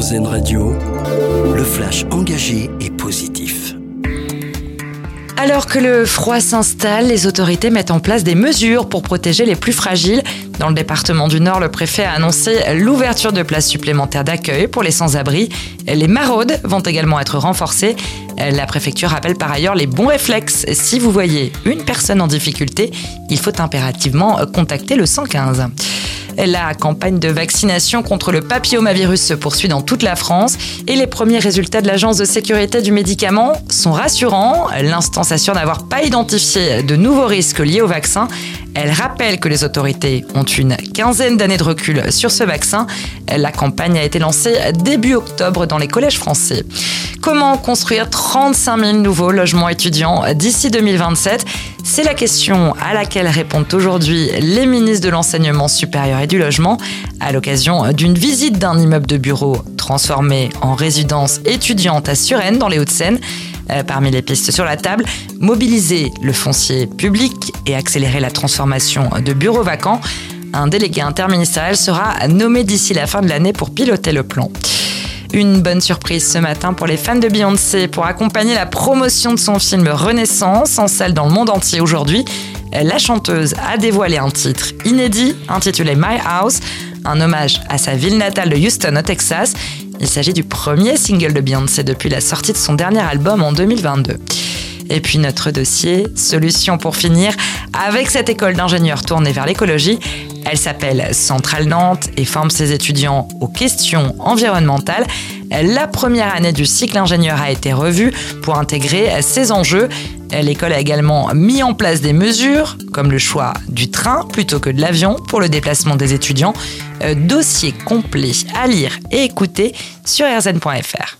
Radio, le flash engagé et positif. Alors que le froid s'installe, les autorités mettent en place des mesures pour protéger les plus fragiles. Dans le département du Nord, le préfet a annoncé l'ouverture de places supplémentaires d'accueil pour les sans-abri. Les maraudes vont également être renforcées. La préfecture rappelle par ailleurs les bons réflexes. Si vous voyez une personne en difficulté, il faut impérativement contacter le 115. La campagne de vaccination contre le papillomavirus se poursuit dans toute la France et les premiers résultats de l'Agence de sécurité du médicament sont rassurants. L'instance assure n'avoir pas identifié de nouveaux risques liés au vaccin. Elle rappelle que les autorités ont une quinzaine d'années de recul sur ce vaccin. La campagne a été lancée début octobre dans les collèges français. Comment construire 35 000 nouveaux logements étudiants d'ici 2027 C'est la question à laquelle répondent aujourd'hui les ministres de l'Enseignement supérieur et du Logement à l'occasion d'une visite d'un immeuble de bureau transformé en résidence étudiante à Suresnes dans les Hauts-de-Seine. Euh, parmi les pistes sur la table, mobiliser le foncier public et accélérer la transformation de bureaux vacants. Un délégué interministériel sera nommé d'ici la fin de l'année pour piloter le plan. Une bonne surprise ce matin pour les fans de Beyoncé pour accompagner la promotion de son film Renaissance en salle dans le monde entier aujourd'hui. La chanteuse a dévoilé un titre inédit intitulé My House, un hommage à sa ville natale de Houston au Texas. Il s'agit du premier single de Beyoncé depuis la sortie de son dernier album en 2022. Et puis notre dossier, solution pour finir, avec cette école d'ingénieurs tournée vers l'écologie. Elle s'appelle Centrale Nantes et forme ses étudiants aux questions environnementales. La première année du cycle ingénieur a été revue pour intégrer ces enjeux. L'école a également mis en place des mesures, comme le choix du train plutôt que de l'avion pour le déplacement des étudiants. Dossier complet à lire et écouter sur rzn.fr